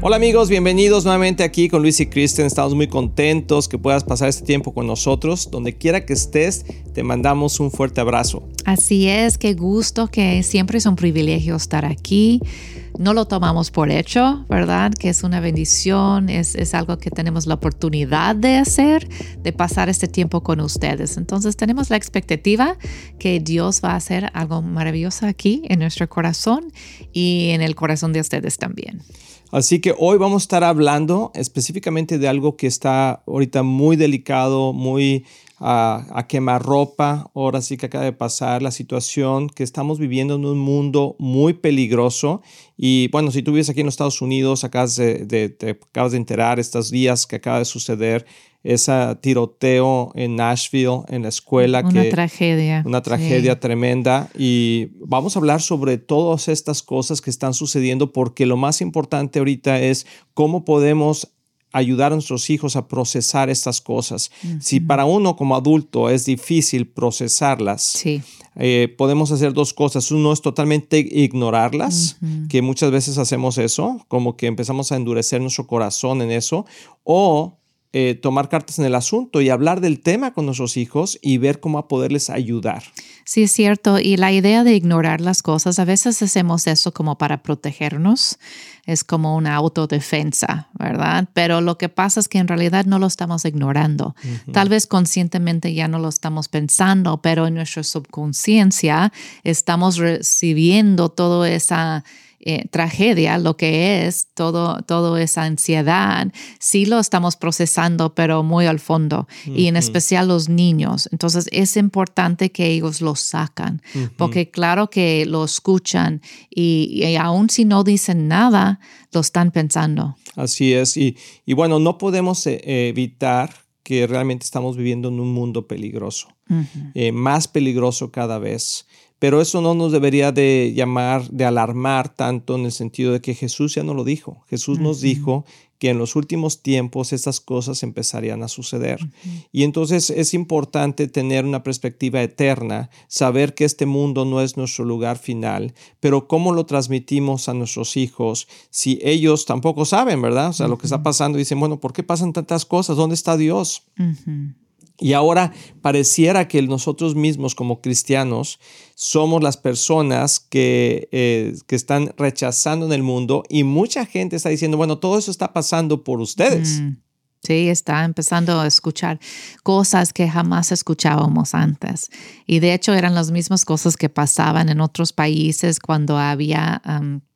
Hola amigos, bienvenidos nuevamente aquí con Luis y Kristen. Estamos muy contentos que puedas pasar este tiempo con nosotros. Donde quiera que estés, te mandamos un fuerte abrazo. Así es, qué gusto, que siempre es un privilegio estar aquí. No lo tomamos por hecho, ¿verdad? Que es una bendición, es, es algo que tenemos la oportunidad de hacer, de pasar este tiempo con ustedes. Entonces tenemos la expectativa que Dios va a hacer algo maravilloso aquí en nuestro corazón y en el corazón de ustedes también. Así que hoy vamos a estar hablando específicamente de algo que está ahorita muy delicado, muy a, a quemar ropa. Ahora sí que acaba de pasar la situación que estamos viviendo en un mundo muy peligroso. Y bueno, si tú vives aquí en los Estados Unidos, acabas de, te acabas de enterar estos días que acaba de suceder ese tiroteo en Nashville, en la escuela. Una tragedia. Una tragedia tremenda. Y vamos a hablar sobre todas estas cosas que están sucediendo porque lo más importante ahorita es cómo podemos ayudar a nuestros hijos a procesar estas cosas. Si para uno como adulto es difícil procesarlas, eh, podemos hacer dos cosas. Uno es totalmente ignorarlas, que muchas veces hacemos eso, como que empezamos a endurecer nuestro corazón en eso, o eh, tomar cartas en el asunto y hablar del tema con nuestros hijos y ver cómo a poderles ayudar. Sí, es cierto. Y la idea de ignorar las cosas, a veces hacemos eso como para protegernos, es como una autodefensa, ¿verdad? Pero lo que pasa es que en realidad no lo estamos ignorando. Tal vez conscientemente ya no lo estamos pensando, pero en nuestra subconsciencia estamos recibiendo toda esa eh, tragedia, lo que es todo, toda esa ansiedad, sí lo estamos procesando, pero muy al fondo, y en especial los niños. Entonces es importante que ellos lo sacan, porque claro que lo escuchan y, y aun si no dicen nada, lo están pensando. Así es, y, y bueno, no podemos eh, evitar que realmente estamos viviendo en un mundo peligroso, eh, más peligroso cada vez. Pero eso no nos debería de llamar, de alarmar tanto en el sentido de que Jesús ya no lo dijo. Jesús nos dijo que en los últimos tiempos estas cosas empezarían a suceder. Y entonces es importante tener una perspectiva eterna, saber que este mundo no es nuestro lugar final, pero cómo lo transmitimos a nuestros hijos si ellos tampoco saben, ¿verdad? O sea, lo que está pasando, dicen, bueno, ¿por qué pasan tantas cosas? ¿Dónde está Dios? Y ahora pareciera que nosotros mismos como cristianos somos las personas que, eh, que, están rechazando en el mundo y mucha gente está diciendo, bueno, todo eso está pasando por ustedes. Mm, sí, está empezando a escuchar cosas que jamás escuchábamos antes. Y de hecho eran las mismas cosas que pasaban en otros países cuando había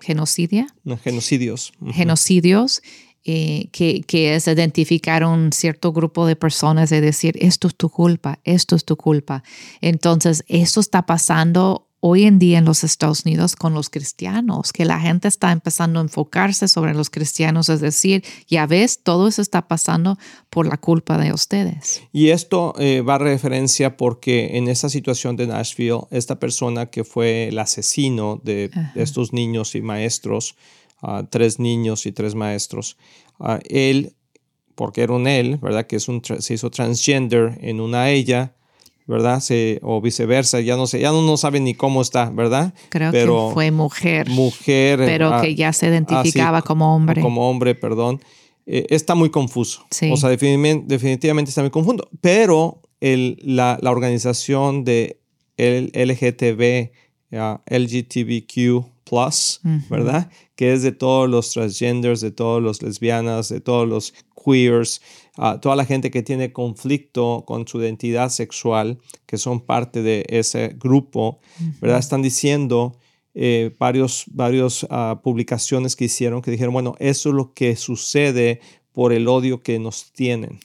genocidio. genocidios. Genocidios. Eh, que, que, es identificar un cierto grupo de personas y decir, esto es tu culpa, esto es tu culpa. Entonces, eso está pasando hoy en día en los Estados Unidos con los cristianos, que la gente está empezando a enfocarse sobre los cristianos, es decir, ya ves, todo eso está pasando por la culpa de ustedes. Y esto eh, va a referencia porque en esa situación de Nashville, esta persona que fue el asesino de, de estos niños y maestros, tres niños y tres maestros. él, porque era un él, ¿verdad? Que es un, se hizo transgender en una ella, ¿verdad? Se, o viceversa, ya no sé, ya no, no sabe ni cómo está, ¿verdad? Creo pero, que fue mujer. Mujer. Pero que ya se identificaba como hombre. Como hombre, perdón. Eh, está muy confuso. O sea, definitivamente, está muy confuso. Pero el, la, la, organización de el LGTB, LGTBQ, ¿verdad? Que es de todos los transgenders, de todos los lesbianas, de todos los queers, toda la gente que tiene conflicto con su identidad sexual, que son parte de ese grupo, ¿verdad? Están diciendo eh, varios, varios ah, publicaciones que hicieron que dijeron, bueno, eso es lo que sucede por el odio que nos tienen.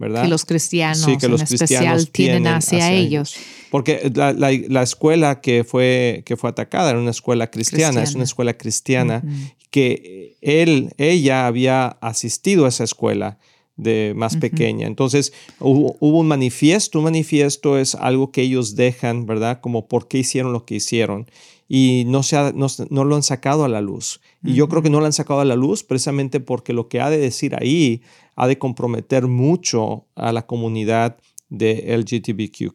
¿Verdad? Que los cristianos en especial tienen hacia, ellos. Porque la, escuela que fue, que fue atacada era una escuela cristiana, es una escuela cristiana que él, ella había asistido a esa escuela de más pequeña. Entonces hubo, un manifiesto, un manifiesto es algo que ellos dejan, ¿verdad? Como por qué hicieron lo que hicieron. Y no, se no, no, lo han sacado a la luz. Y yo creo que no lo han sacado a la luz precisamente porque lo que ha de decir ahí ha de comprometer mucho a la comunidad de LGTBQ.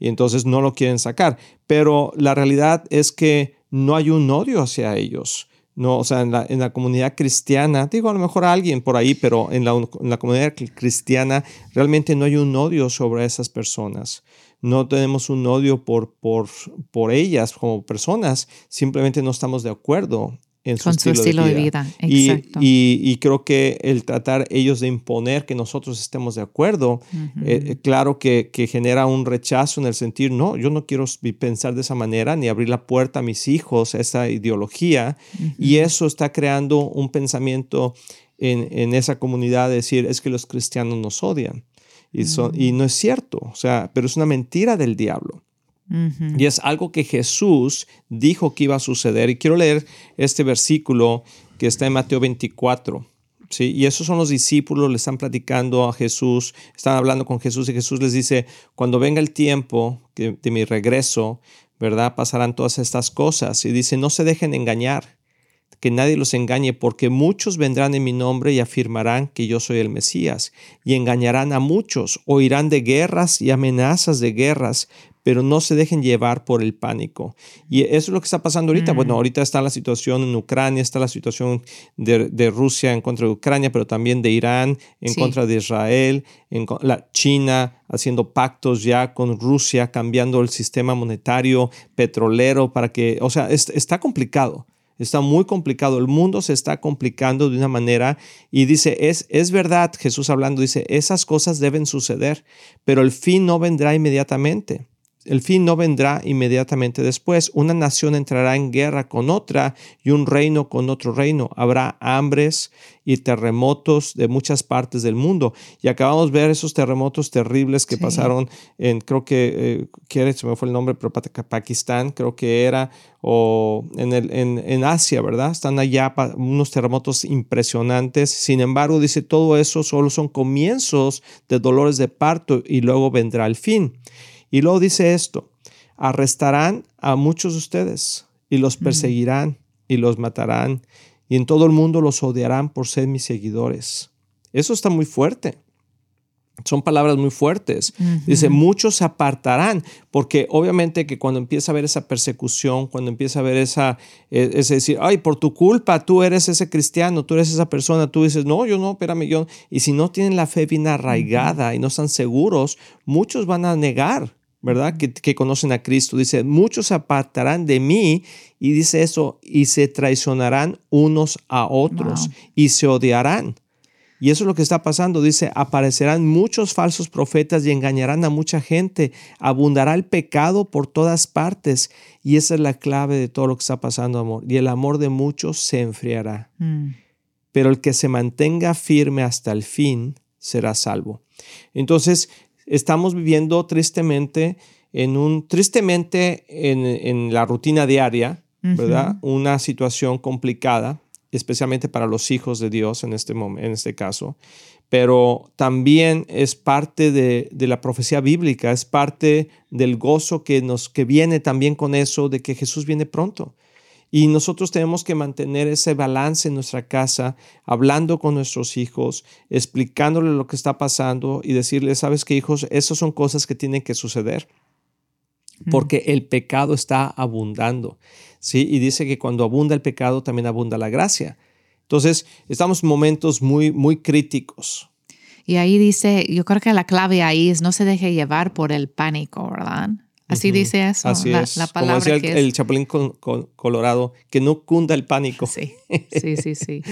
Y entonces no lo quieren sacar. Pero la realidad es que no hay un odio hacia ellos. No, o sea, en la, en la comunidad cristiana, digo a lo mejor a alguien por ahí, pero en la, en la comunidad cristiana realmente no hay un odio sobre esas personas no tenemos un odio por, por, por ellas como personas, simplemente no estamos de acuerdo en su, estilo, de vida. Y, creo que el tratar ellos de imponer que nosotros estemos de acuerdo, eh, eh, claro que, genera un rechazo en el sentir, no, yo no quiero pensar de esa manera ni abrir la puerta a mis hijos a esa ideología. Y eso está creando un pensamiento en, en, esa comunidad de decir, es que los cristianos nos odian. Y, y no es cierto, o sea, pero es una mentira del diablo. Y es algo que Jesús dijo que iba a suceder. Y quiero leer este versículo que está en Mateo 24. ¿sí? Y esos son los discípulos, le están platicando a Jesús, están hablando con Jesús y Jesús les dice, cuando venga el tiempo de mi regreso, ¿verdad? Pasarán todas estas cosas. Y dice, no se dejen engañar que nadie los engañe, porque muchos vendrán en mi nombre y afirmarán que yo soy el Mesías, y engañarán a muchos, oirán de guerras y amenazas de guerras, pero no se dejen llevar por el pánico. Y eso es lo que está pasando ahorita. Bueno, mm. ahorita está la situación en Ucrania, está la situación de, Rusia en contra de Ucrania, pero también de Irán en contra de Israel, en la China haciendo pactos ya con Rusia, cambiando el sistema monetario, petrolero, para que, o sea, está complicado. Está muy complicado. El mundo se está complicando de una manera y dice, es, es verdad, Jesús hablando, dice, esas cosas deben suceder, pero el fin no vendrá inmediatamente. El fin no vendrá inmediatamente después. Una nación entrará en guerra con otra y un reino con otro reino. Habrá hambres y terremotos de muchas partes del mundo. Y acabamos de ver esos terremotos terribles que pasaron en, creo que, eh, se me fue el nombre, pero Pakistán, creo que era, o en, el, en, en Asia, ¿verdad? Están allá unos terremotos impresionantes. Sin embargo, dice, todo eso solo son comienzos de dolores de parto y luego vendrá el fin. Y luego dice esto, arrestarán a muchos de ustedes y los perseguirán y los matarán y en todo el mundo los odiarán por ser mis seguidores. Eso está muy fuerte. Son palabras muy fuertes. Dice, muchos se apartarán, porque obviamente que cuando empieza a ver esa persecución, cuando empieza a ver esa, e, es decir, ay, por tu culpa, tú eres ese cristiano, tú eres esa persona, tú dices, no, yo no, espérame, yo. Y si no tienen la fe bien arraigada y no están seguros, muchos van a negar ¿verdad? Que, conocen a Cristo. Dice, muchos se apartarán de mí y dice eso, y se traicionarán unos a otros y se odiarán. Y eso es lo que está pasando. Dice, aparecerán muchos falsos profetas y engañarán a mucha gente. Abundará el pecado por todas partes. Y esa es la clave de todo lo que está pasando, amor. Y el amor de muchos se enfriará. Mm. Pero el que se mantenga firme hasta el fin será salvo. Entonces, estamos viviendo tristemente en un, tristemente en, la rutina diaria, ¿verdad? Una situación complicada, especialmente para los hijos de Dios en este, en este caso, pero también es parte de, de, la profecía bíblica, es parte del gozo que, nos, que viene también con eso de que Jesús viene pronto. Y nosotros tenemos que mantener ese balance en nuestra casa, hablando con nuestros hijos, explicándoles lo que está pasando y decirles, sabes qué hijos, esas son cosas que tienen que suceder porque el pecado está abundando. ¿sí? Y dice que cuando abunda el pecado, también abunda la gracia. Entonces, estamos en momentos muy, muy críticos. Y ahí dice, yo creo que la clave ahí es no se deje llevar por el pánico, ¿verdad? Así dice eso. Así la, es. La palabra Como decía el, chapulín colorado, que no cunda el pánico. Sí, sí, sí, sí.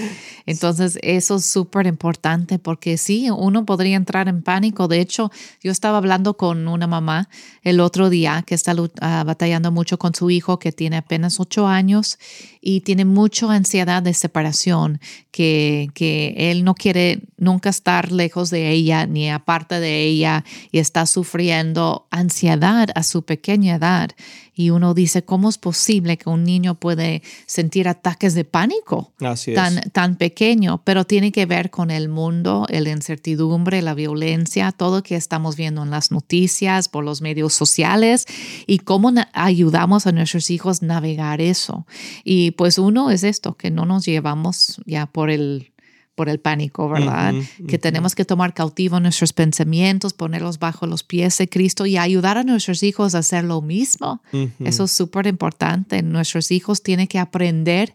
Entonces, eso es súper importante porque sí, uno podría entrar en pánico. De hecho, yo estaba hablando con una mamá el otro día que está ah, batallando mucho con su hijo que tiene apenas ocho años y tiene mucha ansiedad de separación, que, que él no quiere nunca estar lejos de ella ni aparte de ella y está sufriendo ansiedad a su pequeña edad. Y uno dice, ¿cómo es posible que un niño puede sentir ataques de pánico tan, tan pequeño? Pero tiene que ver con el mundo, la incertidumbre, la violencia, todo que estamos viendo en las noticias, por los medios sociales y cómo ayudamos a nuestros hijos a navegar eso. Y pues uno es esto, que no nos llevamos ya por el por el pánico, ¿verdad? Que tenemos que tomar cautivo nuestros pensamientos, ponerlos bajo los pies de Cristo y ayudar a nuestros hijos a hacer lo mismo. Eso es súper importante. Nuestros hijos tienen que aprender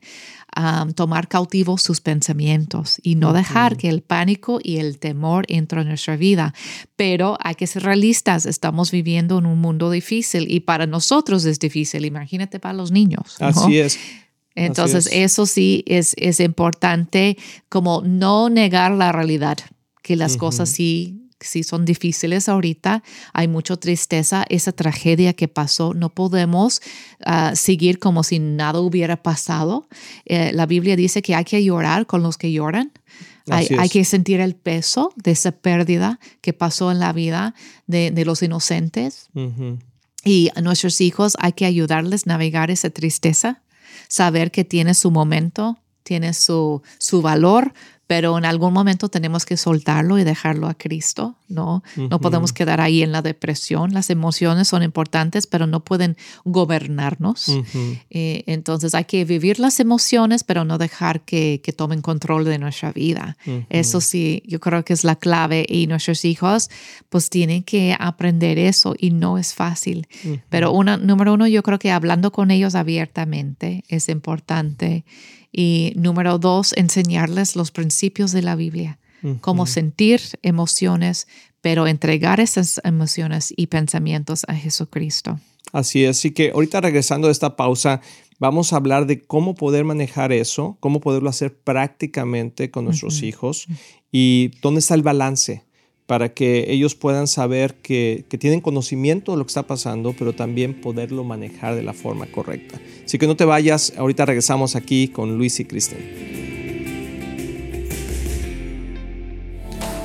a tomar cautivo sus pensamientos y no dejar que el pánico y el temor entren en nuestra vida. Pero hay que ser realistas. Estamos viviendo en un mundo difícil y para nosotros es difícil. Imagínate para los niños. Así es. Entonces, eso sí es, es importante como no negar la realidad, que las cosas sí sí son difíciles ahorita, hay mucha tristeza, esa tragedia que pasó, no podemos ah, seguir como si nada hubiera pasado. Eh, la Biblia dice que hay que llorar con los que lloran. Hay, hay, que sentir el peso de esa pérdida que pasó en la vida de, de los inocentes. Y a nuestros hijos hay que ayudarles a navegar esa tristeza saber que tiene su momento, tiene su, su valor, pero en algún momento tenemos que soltarlo y dejarlo a Cristo, ¿no? No podemos quedar ahí en la depresión. Las emociones son importantes, pero no pueden gobernarnos. Eh, entonces hay que vivir las emociones, pero no dejar que, que tomen control de nuestra vida. Eso sí, yo creo que es la clave y nuestros hijos pues tienen que aprender eso y no es fácil. Pero una, número uno, yo creo que hablando con ellos abiertamente es importante. Y número dos, enseñarles los principios de la Biblia, cómo sentir emociones, pero entregar esas emociones y pensamientos a Jesucristo. Así es, así que ahorita regresando a esta pausa, vamos a hablar de cómo poder manejar eso, cómo poderlo hacer prácticamente con nuestros hijos y dónde está el balance para que ellos puedan saber que, tienen conocimiento de lo que está pasando, pero también poderlo manejar de la forma correcta. Así que no te vayas, ahorita regresamos aquí con Luis y Kristen.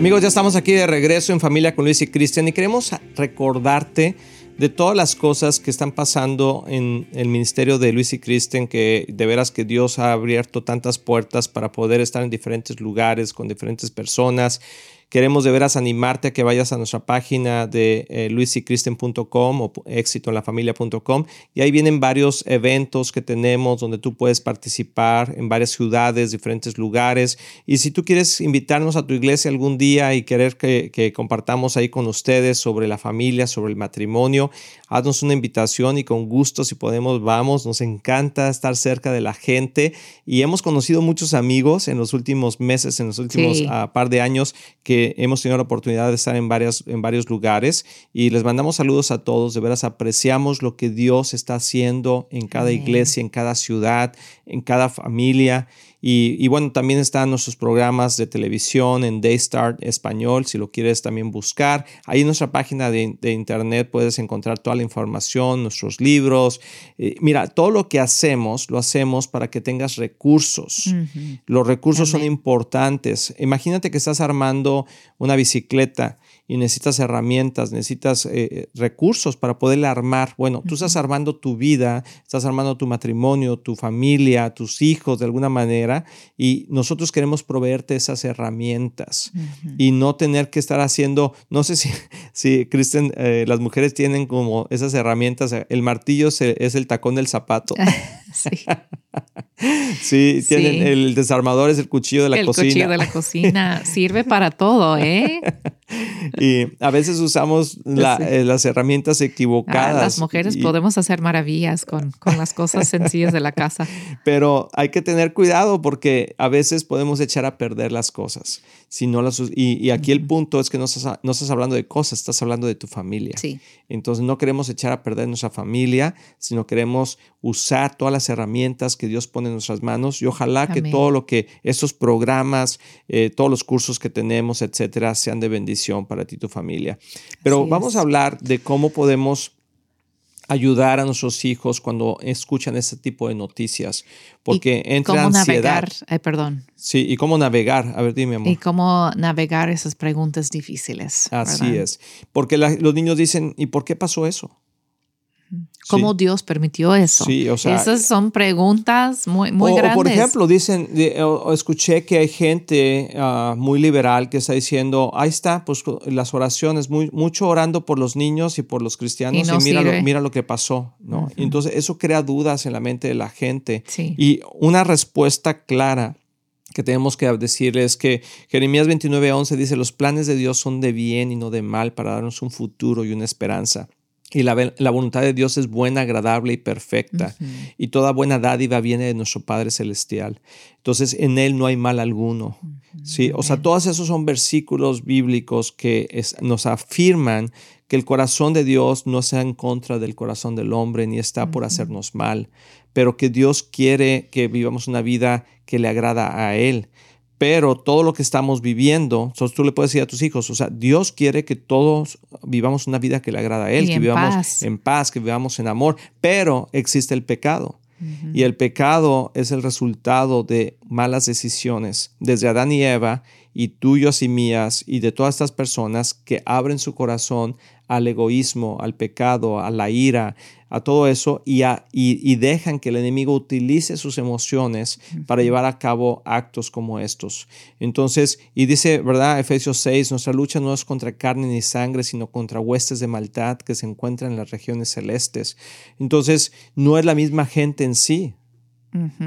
Amigos, ya estamos aquí de regreso en familia con Luis y Cristian y queremos recordarte de todas las cosas que están pasando en el ministerio de Luis y Cristian, que de veras que Dios ha abierto tantas puertas para poder estar en diferentes lugares con diferentes personas, queremos de veras animarte a que vayas a nuestra página de eh, luisycristian.com o éxitoenlafamilia.com y ahí vienen varios eventos que tenemos donde tú puedes participar en varias ciudades, diferentes lugares. Y si tú quieres invitarnos a tu iglesia algún día y querer que, que compartamos ahí con ustedes sobre la familia, sobre el matrimonio, haznos una invitación y con gusto si podemos vamos. Nos encanta estar cerca de la gente y hemos conocido muchos amigos en los últimos meses, en los últimos ah, par de años que hemos tenido la oportunidad de estar en, varias, en varios lugares y les mandamos saludos a todos. De veras apreciamos lo que Dios está haciendo en cada iglesia, en cada ciudad, en cada familia. Y, bueno, también están nuestros programas de televisión en Daystart Español, si lo quieres también buscar. Ahí en nuestra página de, internet puedes encontrar toda la información, nuestros libros. Eh, mira, todo lo que hacemos, lo hacemos para que tengas recursos. Los recursos son importantes. Imagínate que estás armando una bicicleta y necesitas herramientas, necesitas eh, eh, recursos para poderla armar. Bueno, tú estás armando tu vida, estás armando tu matrimonio, tu familia, tus hijos de alguna manera y nosotros queremos proveerte esas herramientas y no tener que estar haciendo, no sé si, si Kristen, eh, las mujeres tienen como esas herramientas, el martillo es el tacón del zapato. sí. Sí, tienen el desarmador es el cuchillo de la cocina. El cuchillo de la cocina sirve para todo, ¿eh? Y a veces usamos eh, las herramientas equivocadas. las mujeres podemos hacer maravillas con, con las cosas sencillas de la casa. Pero hay que tener cuidado porque a veces podemos echar a perder las cosas. Si no las, y, aquí el punto es que no estás, no estás hablando de cosas, estás hablando de tu familia. Sí. Entonces no queremos echar a perder nuestra familia, sino queremos usar todas las herramientas que Dios pone en nuestras manos y ojalá que todo lo que esos programas, eh, todos los cursos que tenemos, etcétera, sean de bendición para ti y tu familia. Pero vamos a hablar de cómo podemos ayudar a nuestros hijos cuando escuchan ese tipo de noticias, porque entra cómo navegar, perdón. Sí, y cómo navegar, a ver, dime, amor. Y cómo navegar esas preguntas difíciles. Así es, porque los niños dicen, ¿y por qué pasó eso? ¿Cómo Dios permitió eso? Sí, o sea, Esas son preguntas muy, muy grandes. O por ejemplo, dicen, escuché que hay gente ah, muy liberal que está diciendo, ahí está, pues las oraciones, muy, mucho orando por los niños y por los cristianos y, mira, lo, mira lo que pasó, ¿no? Entonces eso crea dudas en la mente de la gente. Y una respuesta clara que tenemos que decirles es que Jeremías 29:11 dice, los planes de Dios son de bien y no de mal para darnos un futuro y una esperanza. Y la, voluntad de Dios es buena, agradable y perfecta. Y toda buena dádiva viene de nuestro Padre Celestial. Entonces, en Él no hay mal alguno. ¿sí? O sea, todos esos son versículos bíblicos que nos afirman que el corazón de Dios no está en contra del corazón del hombre ni está por hacernos mal, pero que Dios quiere que vivamos una vida que le agrada a Él pero todo lo que estamos viviendo, tú le puedes decir a tus hijos, o sea, Dios quiere que todos vivamos una vida que le agrada a Él, que vivamos en paz, que vivamos en amor, pero existe el pecado. Y el pecado es el resultado de malas decisiones, desde Adán y Eva, y tuyos y mías, y de todas estas personas que abren su corazón al egoísmo, al pecado, a la ira, a todo eso y, y, dejan que el enemigo utilice sus emociones para llevar a cabo actos como estos. Entonces, y dice, ¿verdad? Efesios 6, nuestra lucha no es contra carne ni sangre, sino contra huestes de maldad que se encuentran en las regiones celestes. Entonces, no es la misma gente en sí,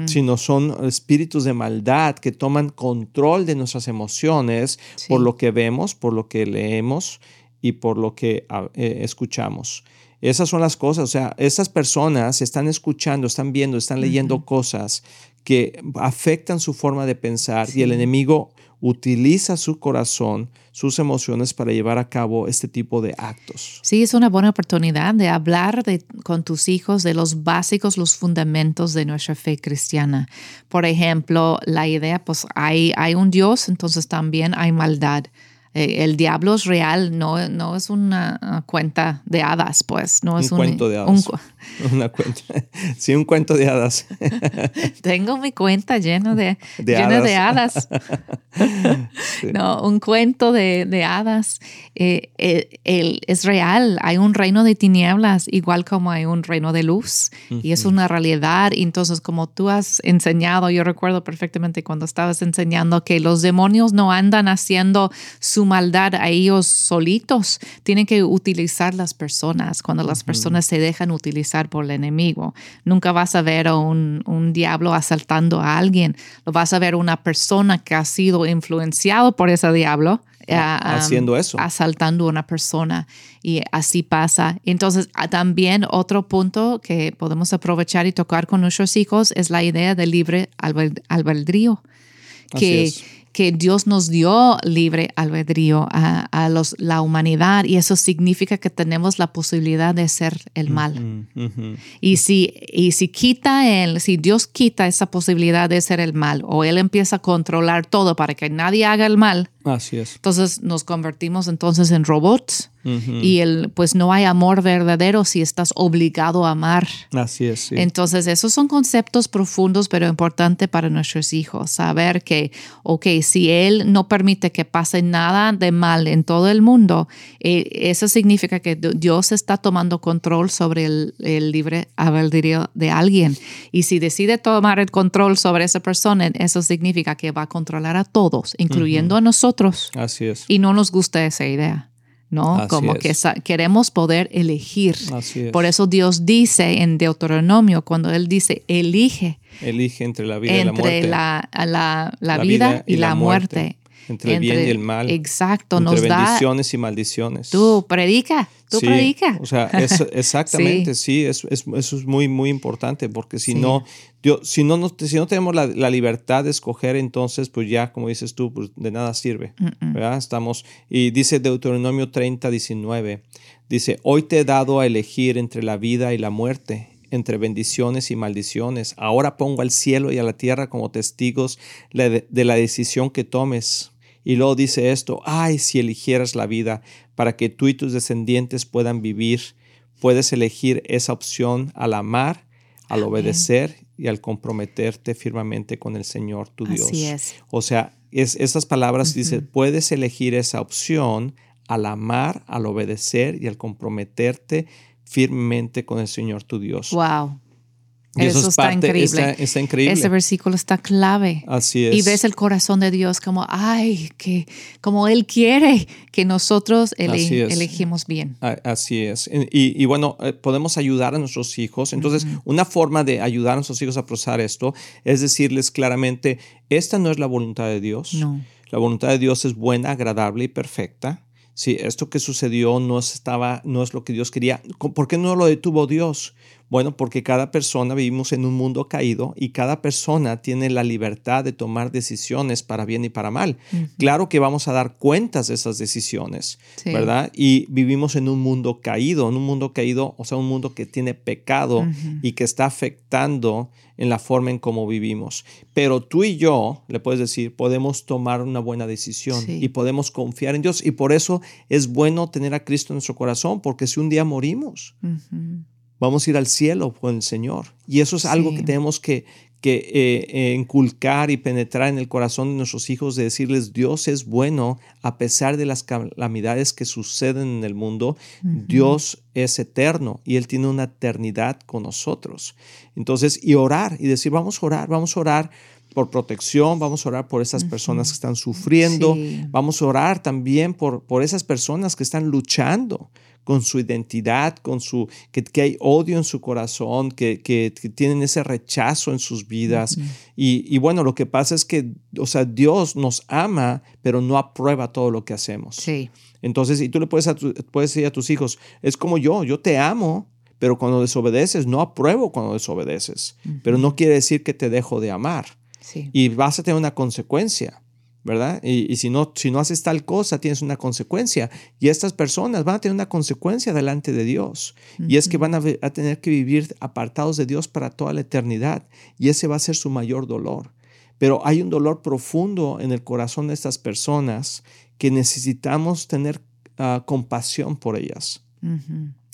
sino son espíritus de maldad que toman control de nuestras emociones por lo que vemos, por lo que leemos y por lo que ah, eh, escuchamos. Esas son las cosas, o sea, esas personas están escuchando, están viendo, están leyendo cosas que afectan su forma de pensar y el enemigo utiliza su corazón, sus emociones para llevar a cabo este tipo de actos. Sí, es una buena oportunidad de hablar con tus hijos de los básicos, los fundamentos de nuestra fe cristiana. Por ejemplo, la idea, pues hay, hay un Dios, entonces también hay maldad. Eh, el diablo es real, no, no es una cuenta de hadas, pues. No es un, cuento de hadas. una cuenta. Sí, un cuento de hadas. Tengo mi cuenta lleno de, de hadas. De hadas. No, un cuento de, de hadas. Eh, eh, es real. Hay un reino de tinieblas, igual como hay un reino de luz. Y es una realidad. Entonces, como tú has enseñado, yo recuerdo perfectamente cuando estabas enseñando que los demonios no andan haciendo su su maldad a ellos solitos, tienen que utilizar las personas cuando las personas se dejan utilizar por el enemigo. Nunca vas a ver a un, un, diablo asaltando a alguien, lo vas a ver una persona que ha sido influenciado por ese diablo. Ah, ah, haciendo eso. Asaltando a una persona y así pasa. Entonces, ah, también otro punto que podemos aprovechar y tocar con nuestros hijos es la idea del libre albedrío. Que, que Dios nos dio libre albedrío a, los, la humanidad y eso significa que tenemos la posibilidad de ser el mal. Y, si, y si quita él, si Dios quita esa posibilidad de ser el mal o él empieza a controlar todo para que nadie haga el mal, Así es. Entonces nos convertimos entonces en robots y el, pues no hay amor verdadero si estás obligado a amar. Así es. Entonces esos son conceptos profundos pero importantes para nuestros hijos. Saber que, ok, si Él no permite que pase nada de mal en todo el mundo, eh, eso significa que Dios está tomando control sobre el, el libre albedrío de alguien. Y si decide tomar el control sobre esa persona, eso significa que va a controlar a todos, incluyendo a nosotros Así es. Y no nos gusta esa idea. ¿no? Como que queremos poder elegir. Así es. Por eso Dios dice en Deuteronomio, cuando Él dice, elige. Elige entre la vida y la muerte. Entre la, vida, y, la, muerte. Entre el bien y el mal. Exacto, entre nos bendiciones y maldiciones. Tú predica, tú sí, predica. O sea, exactamente, sí, eso, es muy, muy importante porque si no, si no, si no tenemos la, libertad de escoger, entonces, pues ya, como dices tú, pues de nada sirve. ¿verdad? Estamos, y dice Deuteronomio 30, 19, dice, hoy te he dado a elegir entre la vida y la muerte entre bendiciones y maldiciones. Ahora pongo al cielo y a la tierra como testigos de la decisión que tomes. Y luego dice esto, ay, si eligieras la vida para que tú y tus descendientes puedan vivir, puedes elegir esa opción al amar, al obedecer y al comprometerte firmemente con el Señor tu Dios. Así es. O sea, es, esas palabras dice, puedes elegir esa opción al amar, al obedecer y al comprometerte firmemente con el Señor tu Dios. Wow. Eso, está, increíble. Está, increíble. Ese versículo está clave. Así es. Y ves el corazón de Dios como, ay, que como Él quiere que nosotros elegimos bien. Así es. Y, bueno, eh, podemos ayudar a nuestros hijos. Entonces, una forma de ayudar a nuestros hijos a procesar esto es decirles claramente, esta no es la voluntad de Dios. No. La voluntad de Dios es buena, agradable y perfecta. Si esto que sucedió no estaba, no es lo que Dios quería. ¿Por qué no lo detuvo Dios? Bueno, porque cada persona vivimos en un mundo caído y cada persona tiene la libertad de tomar decisiones para bien y para mal. Claro que vamos a dar cuentas de esas decisiones, ¿verdad? Y vivimos en un mundo caído, en un mundo caído, o sea, un mundo que tiene pecado y que está afectando en la forma en cómo vivimos. Pero tú y yo, le puedes decir, podemos tomar una buena decisión y podemos confiar en Dios. Y por eso es bueno tener a Cristo en nuestro corazón, porque si un día morimos, vamos a ir al cielo con el Señor. Y eso es algo que tenemos que, que eh, eh, inculcar y penetrar en el corazón de nuestros hijos, de decirles, Dios es bueno a pesar de las calamidades que suceden en el mundo, Dios es eterno y Él tiene una eternidad con nosotros. Entonces, y orar y decir, vamos a orar, vamos a orar por protección, vamos a orar por esas personas que están sufriendo, vamos a orar también por, por esas personas que están luchando con su identidad, con su, que, que hay odio en su corazón, que, que, tienen ese rechazo en sus vidas. y, y, bueno, lo que pasa es que, o sea, Dios nos ama, pero no aprueba todo lo que hacemos. Sí. Entonces, y tú le puedes, puedes decir a tus hijos, es como yo, yo te amo, pero cuando desobedeces, no apruebo cuando desobedeces, pero no quiere decir que te dejo de amar. Sí. Y vas a tener una consecuencia. ¿verdad? Y, si, no, si no haces tal cosa, tienes una consecuencia. Y estas personas van a tener una consecuencia delante de Dios. Y es que van a, a, tener que vivir apartados de Dios para toda la eternidad. Y ese va a ser su mayor dolor. Pero hay un dolor profundo en el corazón de estas personas que necesitamos tener ah, compasión por ellas.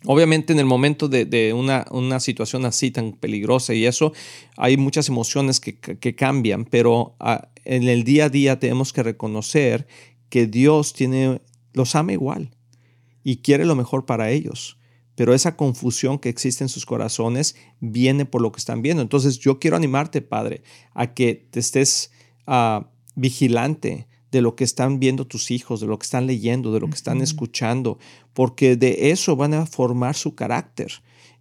Obviamente en el momento de, una, situación así tan peligrosa y eso, hay muchas emociones que, que cambian, pero ah, en el día a día tenemos que reconocer que Dios tiene, los ama igual y quiere lo mejor para ellos. Pero esa confusión que existe en sus corazones viene por lo que están viendo. Entonces yo quiero animarte, Padre, a que te estés ah, vigilante de lo que están viendo tus hijos, de lo que están leyendo, de lo que están escuchando, porque de eso van a formar su carácter.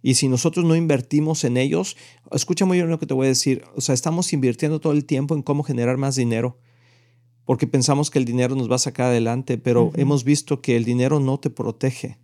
Y si nosotros no invertimos en ellos, escucha muy bien lo que te voy a decir, o sea, estamos invirtiendo todo el tiempo en cómo generar más dinero, porque pensamos que el dinero nos va a sacar adelante, pero hemos visto que el dinero no te protege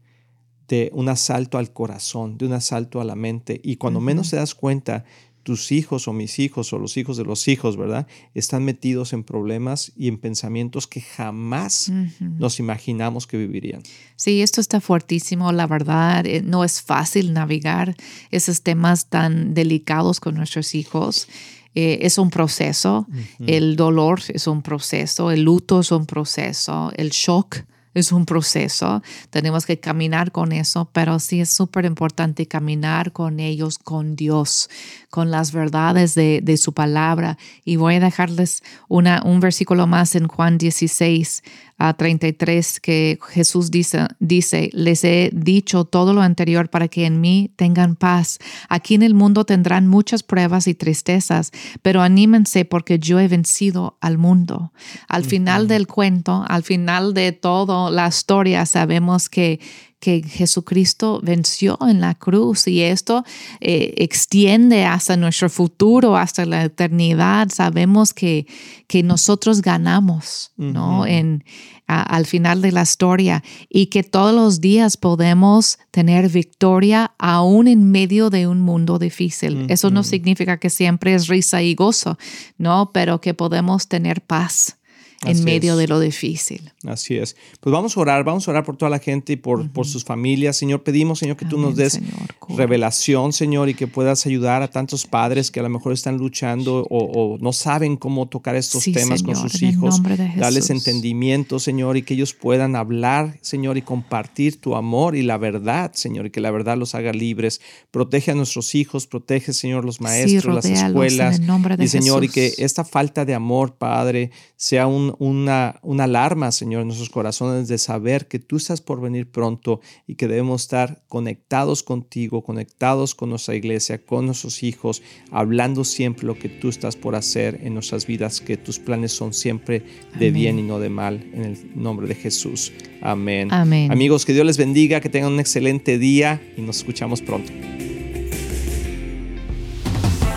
de un asalto al corazón, de un asalto a la mente. Y cuando menos te das cuenta, tus hijos o mis hijos o los hijos de los hijos, ¿verdad? Están metidos en problemas y en pensamientos que jamás nos imaginamos que vivirían. Sí, esto está fuertísimo, la verdad. Eh, no es fácil navegar esos temas tan delicados con nuestros hijos. Eh, es un proceso, el dolor es un proceso, el luto es un proceso, el shock es un proceso, tenemos que caminar con eso, pero sí es súper importante caminar con ellos, con Dios, con las verdades de, de, su palabra. Y voy a dejarles una, un versículo más en Juan 16, a 33 que Jesús dice, dice, les he dicho todo lo anterior para que en mí tengan paz. Aquí en el mundo tendrán muchas pruebas y tristezas, pero anímense porque yo he vencido al mundo. Al final del cuento, al final de toda la historia, sabemos que que Jesucristo venció en la cruz y esto eh, extiende hasta nuestro futuro, hasta la eternidad. Sabemos que, que nosotros ganamos, ¿no? En, al final de la historia y que todos los días podemos tener victoria aún en medio de un mundo difícil. Eso no significa que siempre es risa y gozo, ¿no? Pero que podemos tener paz en medio de lo difícil. Así es. Pues vamos a orar, vamos a orar por toda la gente y por, por sus familias. Señor, pedimos, Señor, que tú nos des revelación, Señor, y que puedas ayudar a tantos padres que a lo mejor están luchando o, no saben cómo tocar estos temas con sus hijos. Darles entendimiento, Señor, y que ellos puedan hablar, Señor, y compartir tu amor y la verdad, Señor, y que la verdad los haga libres. Protege a nuestros hijos, protege, Señor, los maestros, las escuelas. y, Señor, y que esta falta de amor, Padre, sea un una, una alarma, Señor, en nuestros corazones de saber que tú estás por venir pronto y que debemos estar conectados contigo, conectados con nuestra iglesia, con nuestros hijos, hablando siempre lo que tú estás por hacer en nuestras vidas, que tus planes son siempre de bien y no de mal, en el nombre de Jesús. Amén. Amén. Amigos, que Dios les bendiga, que tengan un excelente día y nos escuchamos pronto.